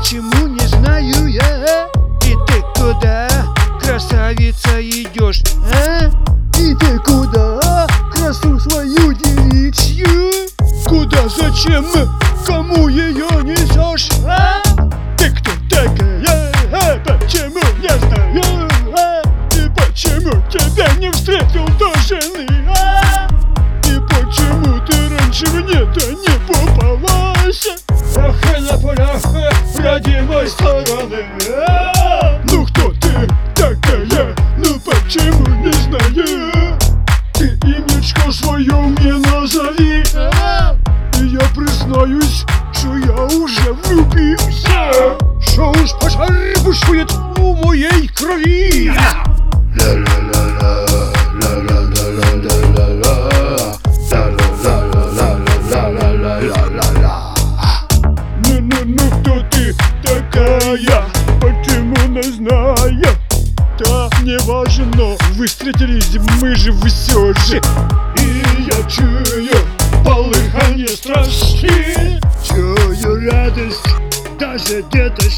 почему не знаю я И ты куда, красавица, идешь, а? И ты куда, красу свою девичью? Куда, зачем, кому ее несешь, а? Ты кто такая, а? почему не знаю, а? И почему тебя не встретил до жены, а? И почему ты раньше мне-то не родимой стороны а? Ну кто ты такая, ну почему не знаю? Ты имечко свое мне назови а? И я признаюсь, что я уже влюбился Что уж пожар бушует у моей крови не важно, вы встретились, мы же все же. И я чую полыхание страсти Чую радость, даже где-то